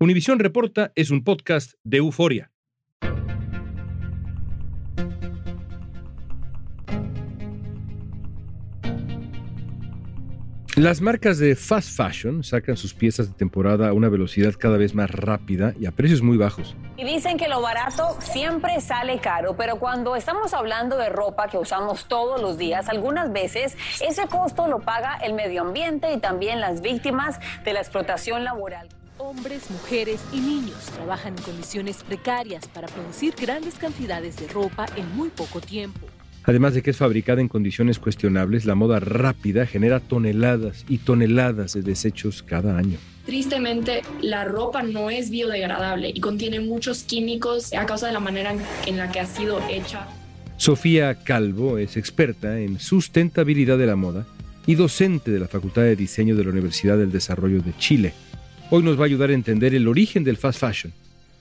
Univisión Reporta es un podcast de euforia. Las marcas de fast fashion sacan sus piezas de temporada a una velocidad cada vez más rápida y a precios muy bajos. Y dicen que lo barato siempre sale caro, pero cuando estamos hablando de ropa que usamos todos los días, algunas veces ese costo lo paga el medio ambiente y también las víctimas de la explotación laboral. Hombres, mujeres y niños trabajan en condiciones precarias para producir grandes cantidades de ropa en muy poco tiempo. Además de que es fabricada en condiciones cuestionables, la moda rápida genera toneladas y toneladas de desechos cada año. Tristemente, la ropa no es biodegradable y contiene muchos químicos a causa de la manera en la que ha sido hecha. Sofía Calvo es experta en sustentabilidad de la moda y docente de la Facultad de Diseño de la Universidad del Desarrollo de Chile. Hoy nos va a ayudar a entender el origen del fast fashion,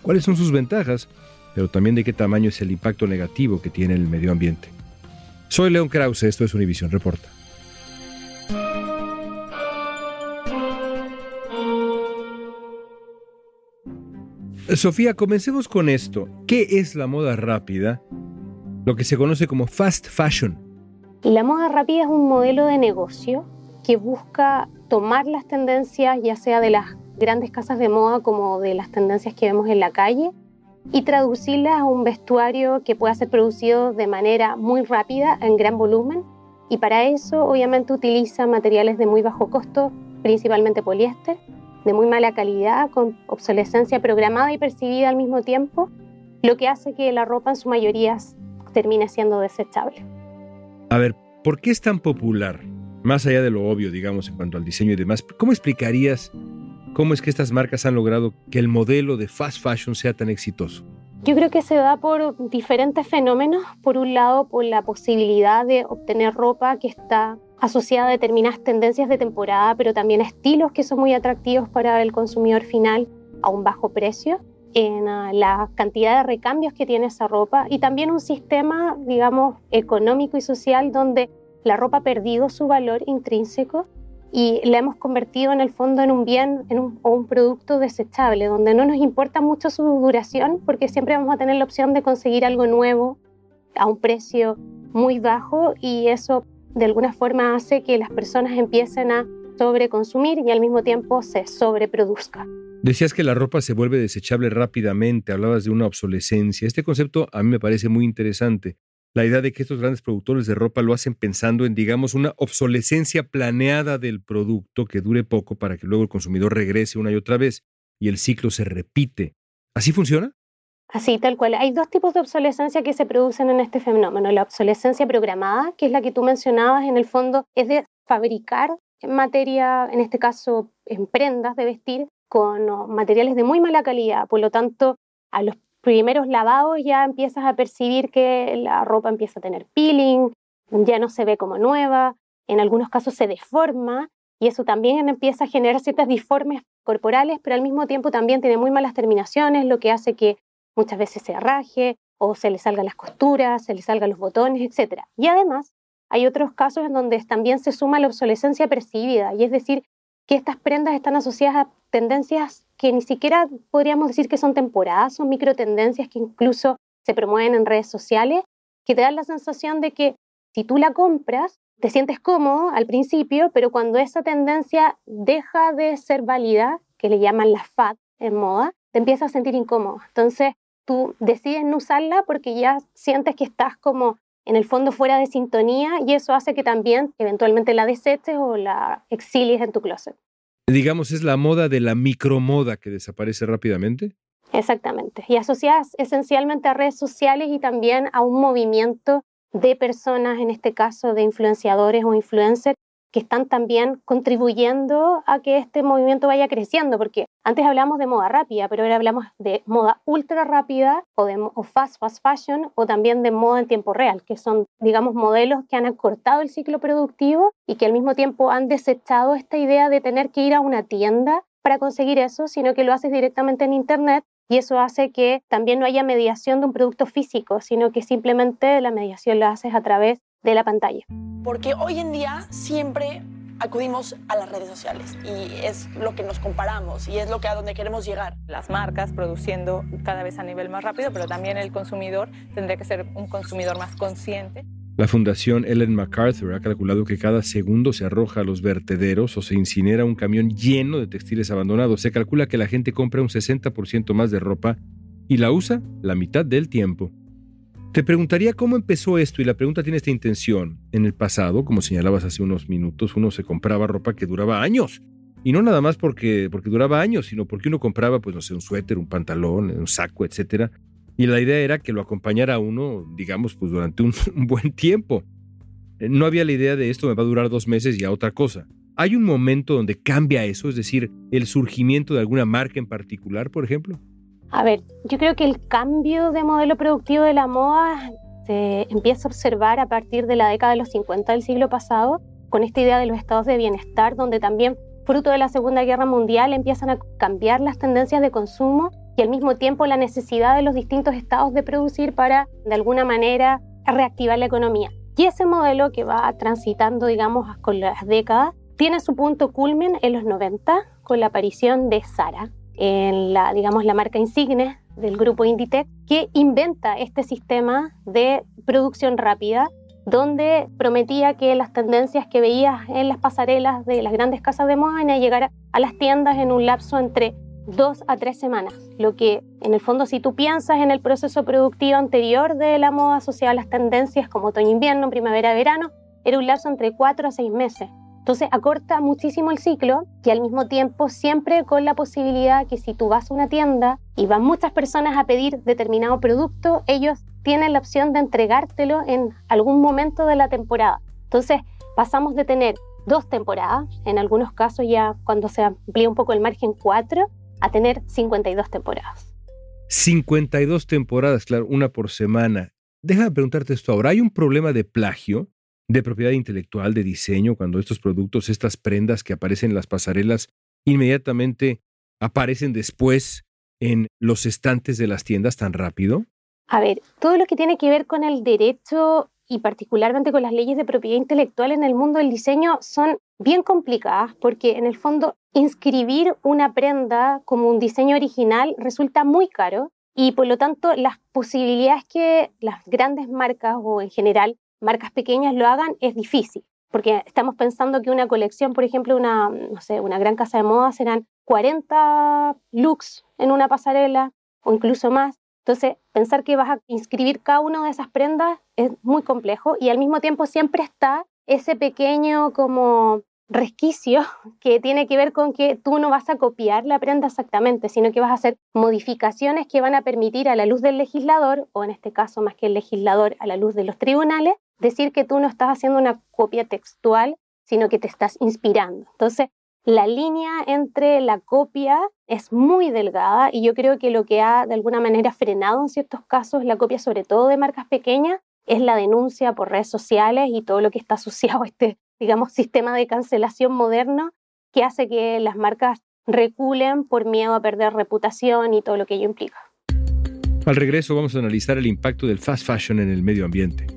cuáles son sus ventajas, pero también de qué tamaño es el impacto negativo que tiene en el medio ambiente. Soy León Krause, esto es Univision Reporta. Sofía, comencemos con esto. ¿Qué es la moda rápida? Lo que se conoce como fast fashion. La moda rápida es un modelo de negocio que busca tomar las tendencias, ya sea de las grandes casas de moda como de las tendencias que vemos en la calle, y traducirlas a un vestuario que pueda ser producido de manera muy rápida, en gran volumen. Y para eso, obviamente, utiliza materiales de muy bajo costo, principalmente poliéster, de muy mala calidad, con obsolescencia programada y percibida al mismo tiempo, lo que hace que la ropa en su mayoría termine siendo desechable. A ver, ¿por qué es tan popular? Más allá de lo obvio, digamos, en cuanto al diseño y demás, ¿cómo explicarías cómo es que estas marcas han logrado que el modelo de fast fashion sea tan exitoso? Yo creo que se da por diferentes fenómenos. Por un lado, por la posibilidad de obtener ropa que está asociada a determinadas tendencias de temporada, pero también a estilos que son muy atractivos para el consumidor final a un bajo precio, en uh, la cantidad de recambios que tiene esa ropa y también un sistema, digamos, económico y social donde la ropa ha perdido su valor intrínseco y la hemos convertido en el fondo en un bien en un, o un producto desechable, donde no nos importa mucho su duración, porque siempre vamos a tener la opción de conseguir algo nuevo a un precio muy bajo y eso de alguna forma hace que las personas empiecen a sobreconsumir y al mismo tiempo se sobreproduzca. Decías que la ropa se vuelve desechable rápidamente, hablabas de una obsolescencia. Este concepto a mí me parece muy interesante la idea de que estos grandes productores de ropa lo hacen pensando en, digamos, una obsolescencia planeada del producto que dure poco para que luego el consumidor regrese una y otra vez y el ciclo se repite. ¿Así funciona? Así, tal cual. Hay dos tipos de obsolescencia que se producen en este fenómeno. La obsolescencia programada, que es la que tú mencionabas, en el fondo es de fabricar materia, en este caso en prendas de vestir con materiales de muy mala calidad. Por lo tanto, a los primeros lavados ya empiezas a percibir que la ropa empieza a tener peeling, ya no se ve como nueva, en algunos casos se deforma y eso también empieza a generar ciertas disformes corporales, pero al mismo tiempo también tiene muy malas terminaciones, lo que hace que muchas veces se arraje o se le salgan las costuras, se le salgan los botones, etc. Y además hay otros casos en donde también se suma la obsolescencia percibida, y es decir, que estas prendas están asociadas a tendencias que ni siquiera podríamos decir que son temporadas, son micro tendencias que incluso se promueven en redes sociales, que te dan la sensación de que si tú la compras, te sientes cómodo al principio, pero cuando esa tendencia deja de ser válida, que le llaman la FAD en moda, te empiezas a sentir incómodo. Entonces, tú decides no usarla porque ya sientes que estás como en el fondo fuera de sintonía y eso hace que también eventualmente la deseches o la exilies en tu closet. Digamos, es la moda de la micromoda que desaparece rápidamente. Exactamente. Y asociadas esencialmente a redes sociales y también a un movimiento de personas, en este caso de influenciadores o influencers, que están también contribuyendo a que este movimiento vaya creciendo, porque antes hablamos de moda rápida, pero ahora hablamos de moda ultra rápida o de fast, fast fashion o también de moda en tiempo real, que son, digamos, modelos que han acortado el ciclo productivo y que al mismo tiempo han desechado esta idea de tener que ir a una tienda para conseguir eso, sino que lo haces directamente en Internet y eso hace que también no haya mediación de un producto físico, sino que simplemente la mediación la haces a través de la pantalla. Porque hoy en día siempre acudimos a las redes sociales y es lo que nos comparamos y es lo que a donde queremos llegar. Las marcas produciendo cada vez a nivel más rápido, pero también el consumidor tendría que ser un consumidor más consciente. La Fundación Ellen MacArthur ha calculado que cada segundo se arroja a los vertederos o se incinera un camión lleno de textiles abandonados. Se calcula que la gente compra un 60% más de ropa y la usa la mitad del tiempo. Te preguntaría cómo empezó esto y la pregunta tiene esta intención. En el pasado, como señalabas hace unos minutos, uno se compraba ropa que duraba años. Y no nada más porque, porque duraba años, sino porque uno compraba, pues no sé, un suéter, un pantalón, un saco, etcétera y la idea era que lo acompañara uno, digamos, pues durante un, buen tiempo. Eh, no había la idea de esto me va a durar dos meses y a otra cosa. ¿Hay un momento donde cambia eso? Es decir, el surgimiento de alguna marca en particular, por ejemplo. A ver, yo creo que el cambio de modelo productivo de la moda se empieza a observar a partir de la década de los 50 del siglo pasado, con esta idea de los estados de bienestar, donde también, fruto de la Segunda Guerra Mundial, empiezan a cambiar las tendencias de consumo y al mismo tiempo la necesidad de los distintos estados de producir para, de alguna manera, reactivar la economía. Y ese modelo que va transitando, digamos, con las décadas, tiene su punto culmen en los 90 con la aparición de Sara, en la, digamos, la marca insigne del grupo Inditex, que inventa este sistema de producción rápida donde prometía que las tendencias que veías en las pasarelas de las grandes casas de moda iban a las tiendas en un lapso entre dos a tres semanas, lo que en el fondo si tú piensas en el proceso productivo anterior de la moda asociada a las tendencias como otoño-invierno, primavera-verano, era un lapso entre cuatro a seis meses. Entonces acorta muchísimo el ciclo y al mismo tiempo siempre con la posibilidad que si tú vas a una tienda y van muchas personas a pedir determinado producto, ellos tienen la opción de entregártelo en algún momento de la temporada. Entonces pasamos de tener dos temporadas, en algunos casos ya cuando se amplía un poco el margen cuatro, a tener 52 temporadas. 52 temporadas, claro, una por semana. Déjame preguntarte esto ahora. ¿Hay un problema de plagio, de propiedad intelectual, de diseño, cuando estos productos, estas prendas que aparecen en las pasarelas, inmediatamente aparecen después en los estantes de las tiendas tan rápido? A ver, todo lo que tiene que ver con el derecho y particularmente con las leyes de propiedad intelectual en el mundo del diseño son bien complicadas porque en el fondo inscribir una prenda como un diseño original resulta muy caro y por lo tanto las posibilidades que las grandes marcas o en general marcas pequeñas lo hagan es difícil. Porque estamos pensando que una colección, por ejemplo, una, no sé, una gran casa de moda serán 40 looks en una pasarela o incluso más. Entonces, pensar que vas a inscribir cada una de esas prendas es muy complejo y al mismo tiempo siempre está ese pequeño como resquicio que tiene que ver con que tú no vas a copiar la prenda exactamente, sino que vas a hacer modificaciones que van a permitir a la luz del legislador, o en este caso más que el legislador, a la luz de los tribunales, decir que tú no estás haciendo una copia textual, sino que te estás inspirando. Entonces, la línea entre la copia es muy delgada y yo creo que lo que ha de alguna manera frenado en ciertos casos la copia, sobre todo de marcas pequeñas, es la denuncia por redes sociales y todo lo que está asociado a este, digamos, sistema de cancelación moderno que hace que las marcas reculen por miedo a perder reputación y todo lo que ello implica. Al regreso vamos a analizar el impacto del fast fashion en el medio ambiente.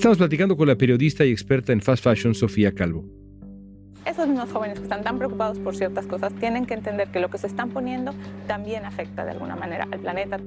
Estamos platicando con la periodista y experta en fast fashion Sofía Calvo. Esos mismos jóvenes que están tan preocupados por ciertas cosas tienen que entender que lo que se están poniendo también afecta de alguna manera al planeta.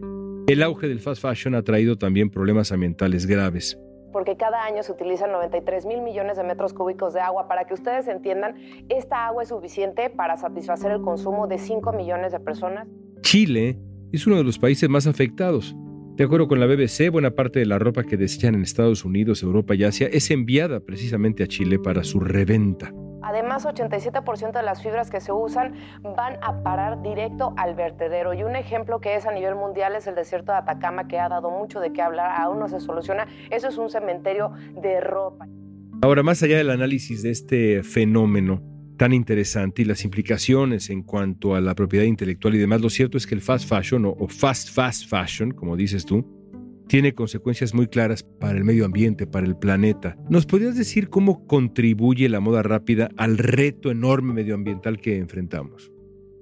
El auge del fast fashion ha traído también problemas ambientales graves. Porque cada año se utilizan 93 mil millones de metros cúbicos de agua. Para que ustedes entiendan, esta agua es suficiente para satisfacer el consumo de 5 millones de personas. Chile es uno de los países más afectados. De acuerdo con la BBC, buena parte de la ropa que desechan en Estados Unidos, Europa y Asia es enviada precisamente a Chile para su reventa. Además, 87% de las fibras que se usan van a parar directo al vertedero. Y un ejemplo que es a nivel mundial es el desierto de Atacama, que ha dado mucho de qué hablar, aún no se soluciona. Eso es un cementerio de ropa. Ahora, más allá del análisis de este fenómeno, tan interesante y las implicaciones en cuanto a la propiedad intelectual y demás, lo cierto es que el fast fashion o, fast fast fashion, como dices tú, tiene consecuencias muy claras para el medio ambiente, para el planeta. ¿Nos podrías decir cómo contribuye la moda rápida al reto enorme medioambiental que enfrentamos?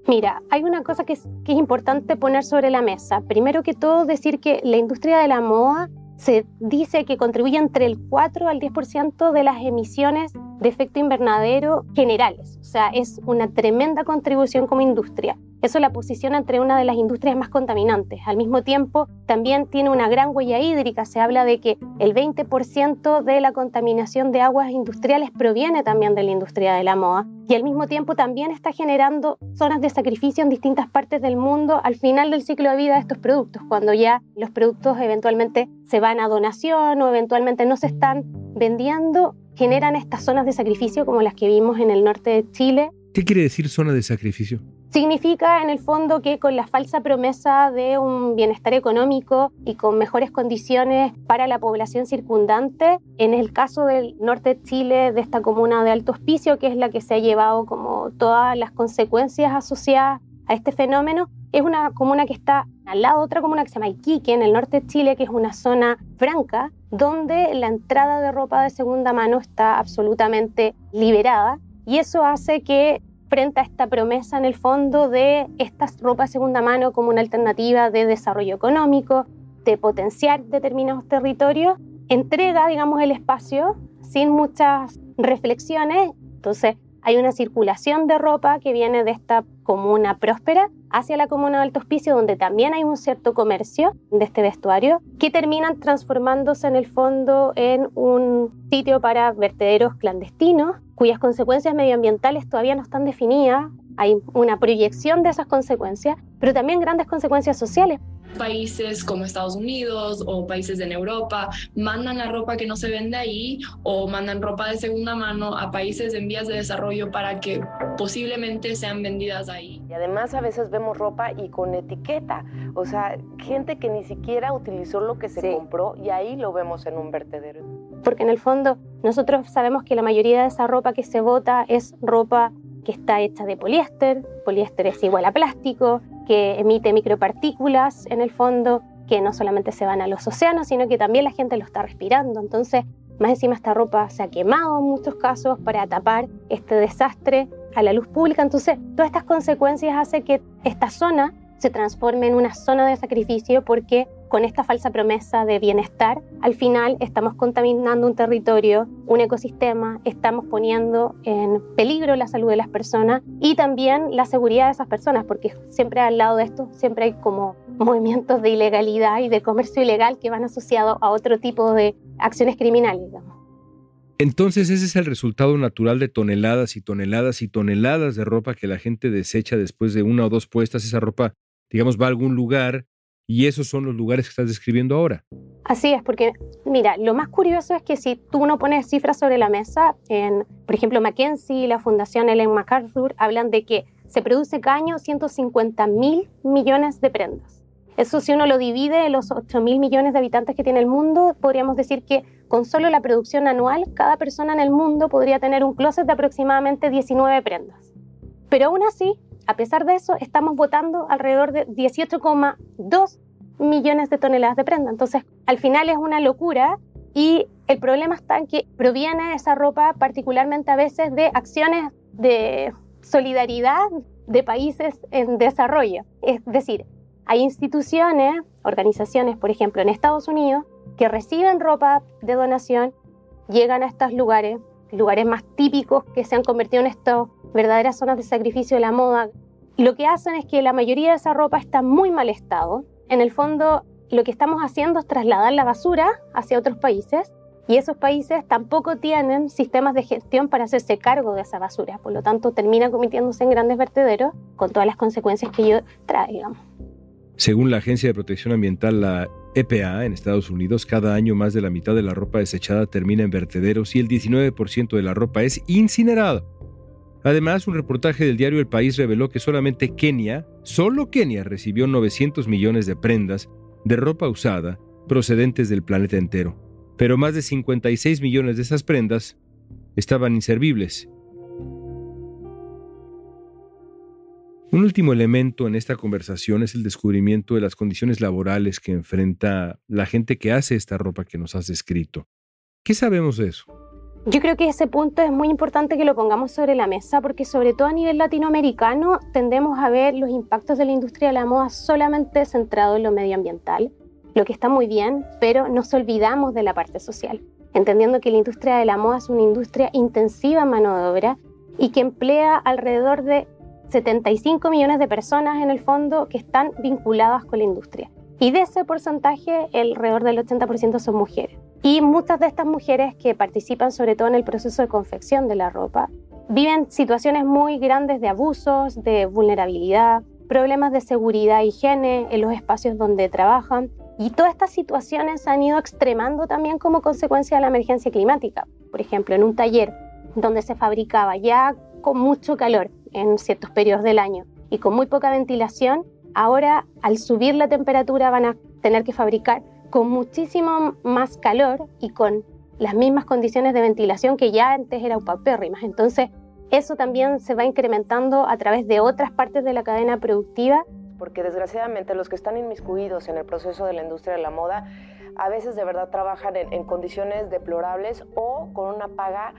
Mira, hay una cosa que es, que es importante poner sobre la mesa. Primero que todo, decir que la industria de la moda se dice que contribuye entre el 4 al 10% de las emisiones de efecto invernadero generales. O sea, es una tremenda contribución como industria. Eso la posiciona entre una de las industrias más contaminantes. Al mismo tiempo, también tiene una gran huella hídrica. Se habla de que el 20% de la contaminación de aguas industriales proviene también de la industria de la moda. Y al mismo tiempo también está generando zonas de sacrificio en distintas partes del mundo al final del ciclo de vida de estos productos, cuando ya los productos eventualmente se van a donación o eventualmente no se están vendiendo, generan estas zonas de sacrificio como las que vimos en el norte de Chile. ¿Qué quiere decir zona de sacrificio? Significa en el fondo que con la falsa promesa de un bienestar económico y con mejores condiciones para la población circundante, en el caso del norte de Chile, de esta comuna de Alto Hospicio, que es la que se ha llevado como todas las consecuencias asociadas a este fenómeno, es una comuna que está al lado de otra comuna que se llama Iquique, en el norte de Chile, que es una zona franca, donde la entrada de ropa de segunda mano está absolutamente liberada. Y eso hace que frente a esta promesa en el fondo de estas ropas de segunda mano como una alternativa de desarrollo económico, de potenciar determinados territorios, entrega, digamos, el espacio sin muchas reflexiones. Entonces, hay una circulación de ropa que viene de esta comuna próspera hacia la comuna de Alto Hospicio, donde también hay un cierto comercio de este vestuario, que terminan transformándose en el fondo en un sitio para vertederos clandestinos, cuyas consecuencias medioambientales todavía no están definidas. Hay una proyección de esas consecuencias, pero también grandes consecuencias sociales países como Estados Unidos o países en Europa mandan la ropa que no se vende ahí o mandan ropa de segunda mano a países en vías de desarrollo para que posiblemente sean vendidas ahí. Y además a veces vemos ropa y con etiqueta, o sea, gente que ni siquiera utilizó lo que se compró y ahí lo vemos en un vertedero. Porque en el fondo nosotros sabemos que la mayoría de esa ropa que se bota es ropa que está hecha de poliéster, poliéster es igual a plástico, que emite micropartículas en el fondo, que no solamente se van a los océanos, sino que también la gente lo está respirando. Entonces, más encima esta ropa se ha quemado en muchos casos para tapar este desastre a la luz pública. Entonces, todas estas consecuencias hacen que esta zona se transforme en una zona de sacrificio porque con esta falsa promesa de bienestar, al final estamos contaminando un territorio, un ecosistema, estamos poniendo en peligro la salud de las personas y también la seguridad de esas personas, porque siempre al lado de esto siempre hay como movimientos de ilegalidad y de comercio ilegal que van asociados a otro tipo de acciones criminales. Digamos. Entonces ese es el resultado natural de toneladas y toneladas y toneladas de ropa que la gente desecha después de una o dos puestas. Esa ropa, digamos, va a algún lugar y esos son los lugares que estás describiendo ahora. Así es, porque mira, lo más curioso es que si tú no pones cifras sobre la mesa, en, por ejemplo, McKinsey y la Fundación Ellen MacArthur hablan de que se produce cada año 150 mil millones de prendas. Eso si uno lo divide en los 8 mil millones de habitantes que tiene el mundo, podríamos decir que con solo la producción anual, cada persona en el mundo podría tener un closet de aproximadamente 19 prendas. Pero aún así, a pesar de eso, estamos votando alrededor de 18,2 millones de toneladas de prenda. Entonces, al final es una locura y el problema está en que proviene esa ropa particularmente a veces de acciones de solidaridad de países en desarrollo. Es decir, hay instituciones, organizaciones, por ejemplo, en Estados Unidos, que reciben ropa de donación, llegan a estos lugares, lugares más típicos que se han convertido en estas verdaderas zonas de sacrificio de la moda. Y lo que hacen es que la mayoría de esa ropa está en muy mal estado. En el fondo, lo que estamos haciendo es trasladar la basura hacia otros países y esos países tampoco tienen sistemas de gestión para hacerse cargo de esa basura. Por lo tanto, termina cometiéndose en grandes vertederos con todas las consecuencias que ello trae, según la Agencia de Protección Ambiental, la EPA en Estados Unidos, cada año más de la mitad de la ropa desechada termina en vertederos y el 19% de la ropa es incinerada. Además, un reportaje del diario El País reveló que solamente Kenia, solo Kenia, recibió 900 millones de prendas de ropa usada procedentes del planeta entero. Pero más de 56 millones de esas prendas estaban inservibles Un último elemento en esta conversación es el descubrimiento de las condiciones laborales que enfrenta la gente que hace esta ropa que nos has descrito. ¿Qué sabemos de eso? Yo creo que ese punto es muy importante que lo pongamos sobre la mesa porque sobre todo a nivel latinoamericano tendemos a ver los impactos de la industria de la moda solamente centrado en lo medioambiental, lo que está muy bien, pero nos olvidamos de la parte social, entendiendo que la industria de la moda es una industria intensiva en mano de obra y que emplea alrededor de 75 millones de personas en el fondo que están vinculadas con la industria. Y de ese porcentaje, alrededor del 80% son mujeres. Y muchas de estas mujeres que participan sobre todo en el proceso de confección de la ropa, viven situaciones muy grandes de abusos, de vulnerabilidad, problemas de seguridad e higiene en los espacios donde trabajan. Y todas estas situaciones han ido extremando también como consecuencia de la emergencia climática. Por ejemplo, en un taller donde se fabricaba ya con mucho calor en ciertos periodos del año y con muy poca ventilación, ahora al subir la temperatura van a tener que fabricar con muchísimo más calor y con las mismas condiciones de ventilación que ya antes era paupérrimas. Entonces, eso también se va incrementando a través de otras partes de la cadena productiva. Porque desgraciadamente los que están inmiscuidos en el proceso de la industria de la moda a veces de verdad trabajan en condiciones deplorables o con una paga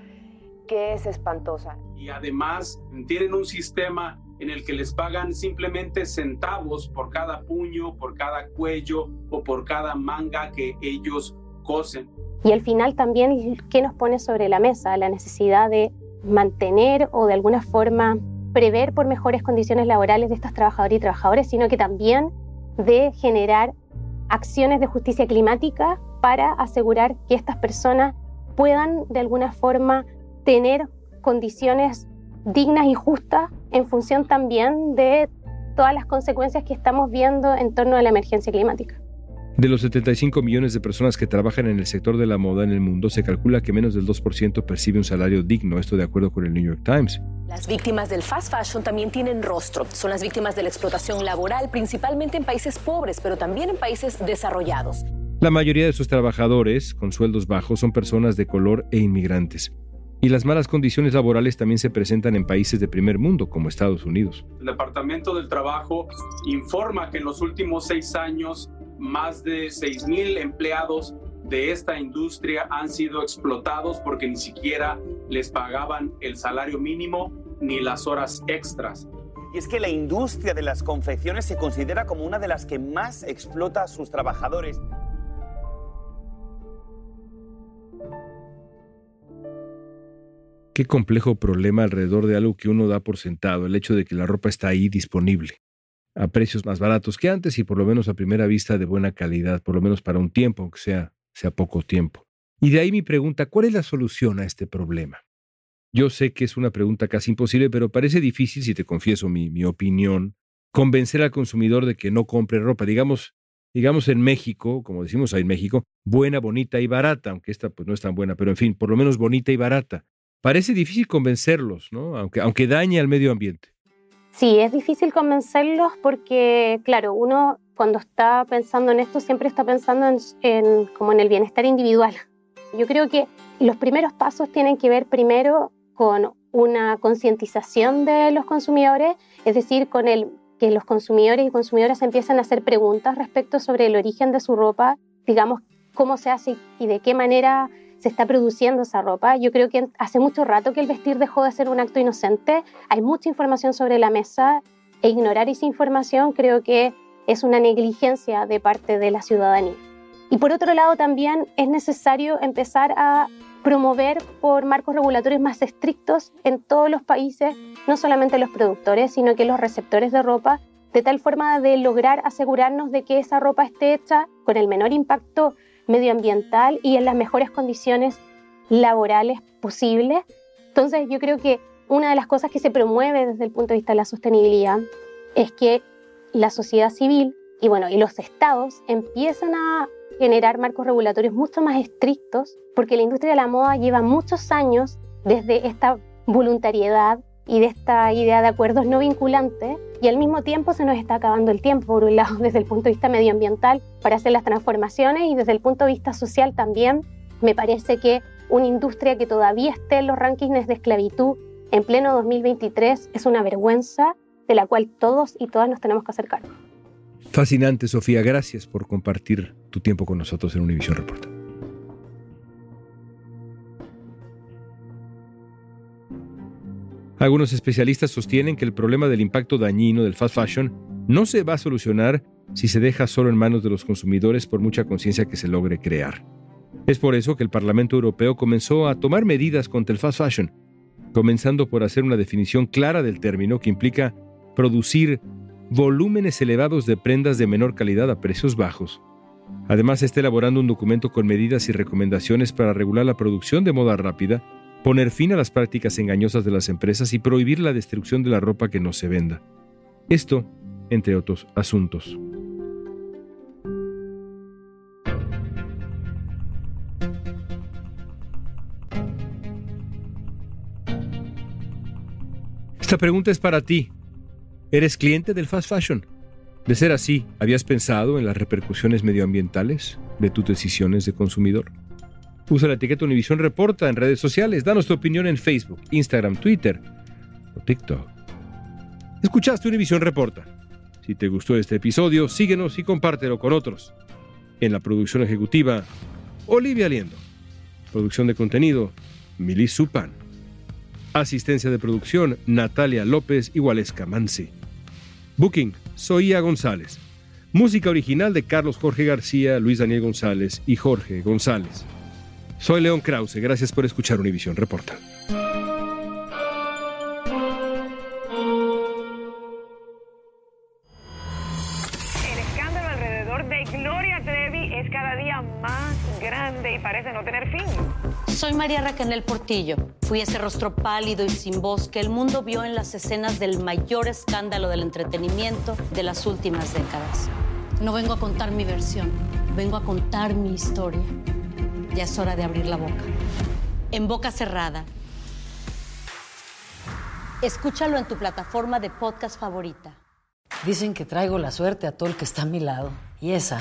que es espantosa. Y además tienen un sistema en el que les pagan simplemente centavos por cada puño, por cada cuello o por cada manga que ellos cosen. Y al final también, ¿qué nos pone sobre la mesa? La necesidad de mantener o de alguna forma prever por mejores condiciones laborales de estos trabajadores y trabajadores, sino que también de generar acciones de justicia climática para asegurar que estas personas puedan de alguna forma tener condiciones dignas y justas en función también de todas las consecuencias que estamos viendo en torno a la emergencia climática. De los 75 millones de personas que trabajan en el sector de la moda en el mundo, se calcula que menos del 2% percibe un salario digno, esto de acuerdo con el New York Times. Las víctimas del fast fashion también tienen rostro. Son las víctimas de la explotación laboral, principalmente en países pobres, pero también en países desarrollados. La mayoría de sus trabajadores, con sueldos bajos, son personas de color e inmigrantes. Y las malas condiciones laborales también se presentan en países de primer mundo como Estados Unidos. El Departamento del Trabajo informa que en los últimos seis años más de 6.000 empleados de esta industria han sido explotados porque ni siquiera les pagaban el salario mínimo ni las horas extras. Y es que la industria de las confecciones se considera como una de las que más explota a sus trabajadores. Qué complejo problema alrededor de algo que uno da por sentado, el hecho de que la ropa está ahí disponible. a precios más baratos que antes y por lo menos a primera vista de buena calidad, por lo menos para un tiempo, aunque sea, sea poco tiempo. Y de ahí mi pregunta, ¿cuál es la solución a este problema? Yo sé que es una pregunta casi imposible, pero parece difícil, si te confieso mi, mi opinión, convencer al consumidor de que no compre ropa. Digamos, digamos en México, como decimos ahí en México, buena, bonita y barata, aunque esta pues no es tan buena, pero en fin, por lo menos bonita y barata. Parece difícil convencerlos, ¿no? Aunque, aunque dañe al medio ambiente. Sí, es difícil convencerlos porque, claro, uno cuando está pensando en esto siempre está pensando en, como en el bienestar individual. Yo creo que los primeros pasos tienen que ver primero con una concientización de los consumidores, es decir, con el que los consumidores y consumidoras empiezan a hacer preguntas respecto sobre el origen de su ropa, digamos, cómo se hace y de qué manera se está produciendo esa ropa. Yo creo que hace mucho rato que el vestir dejó de ser un acto inocente. Hay mucha información sobre la mesa e ignorar esa información creo que es una negligencia de parte de la ciudadanía. Y por otro lado también es necesario empezar a promover por marcos regulatorios más estrictos en todos los países, no solamente los productores, sino que los receptores de ropa, de tal forma de lograr asegurarnos de que esa ropa esté hecha con el menor impacto medioambiental y en las mejores condiciones laborales posibles. Entonces yo creo que una de las cosas que se promueve desde el punto de vista de la sostenibilidad es que la sociedad civil y bueno, y los estados empiezan a generar marcos regulatorios mucho más estrictos, porque la industria de la moda lleva muchos años desde esta voluntariedad y de esta idea de acuerdos no vinculantes, y al mismo tiempo se nos está acabando el tiempo, por un lado, desde el punto de vista medioambiental, para hacer las transformaciones, y desde el punto de vista social también, me parece que una industria que todavía esté en los rankings de esclavitud en pleno 2023 es una vergüenza de la cual todos y todas nos tenemos que hacer cargo. Fascinante, Sofía. Gracias por compartir tu tiempo con nosotros en Univision Report. Algunos especialistas sostienen que el problema del impacto dañino del fast fashion no se va a solucionar si se deja solo en manos de los consumidores por mucha conciencia que se logre crear. Es por eso que el Parlamento Europeo comenzó a tomar medidas contra el fast fashion, comenzando por hacer una definición clara del término que implica producir volúmenes elevados de prendas de menor calidad a precios bajos. Además, está elaborando un documento con medidas y recomendaciones para regular la producción de moda rápida, poner fin a las prácticas engañosas de las empresas y prohibir la destrucción de la ropa que no se venda. Esto, entre otros asuntos. Esta pregunta es para ti. ¿Eres cliente del fast fashion? De ser así, ¿habías pensado en las repercusiones medioambientales de tus decisiones de consumidor? Usa la etiqueta Univision Reporta en redes sociales. Danos tu opinión en Facebook, Instagram, Twitter o TikTok. Escuchaste Univision Reporta. Si te gustó este episodio, síguenos y compártelo con otros. En la producción ejecutiva, Olivia Liendo. Producción de contenido, Mili Supan. Asistencia de producción, Natalia López y Waleska Mansi. Booking, Soía González. Música original de Carlos Jorge García, Luis Daniel González y Jorge González. Soy León Krause, gracias por escuchar Univisión Reporta. El escándalo alrededor de Gloria Trevi es cada día más grande y parece no tener fin. Soy María Raquel Portillo. Fui ese rostro pálido y sin voz que el mundo vio en las escenas del mayor escándalo del entretenimiento de las últimas décadas. No vengo a contar mi versión, vengo a contar mi historia. Ya es hora de abrir la boca. En boca cerrada. Escúchalo en tu plataforma de podcast favorita. Dicen que traigo la suerte a todo el que está a mi lado. Y esa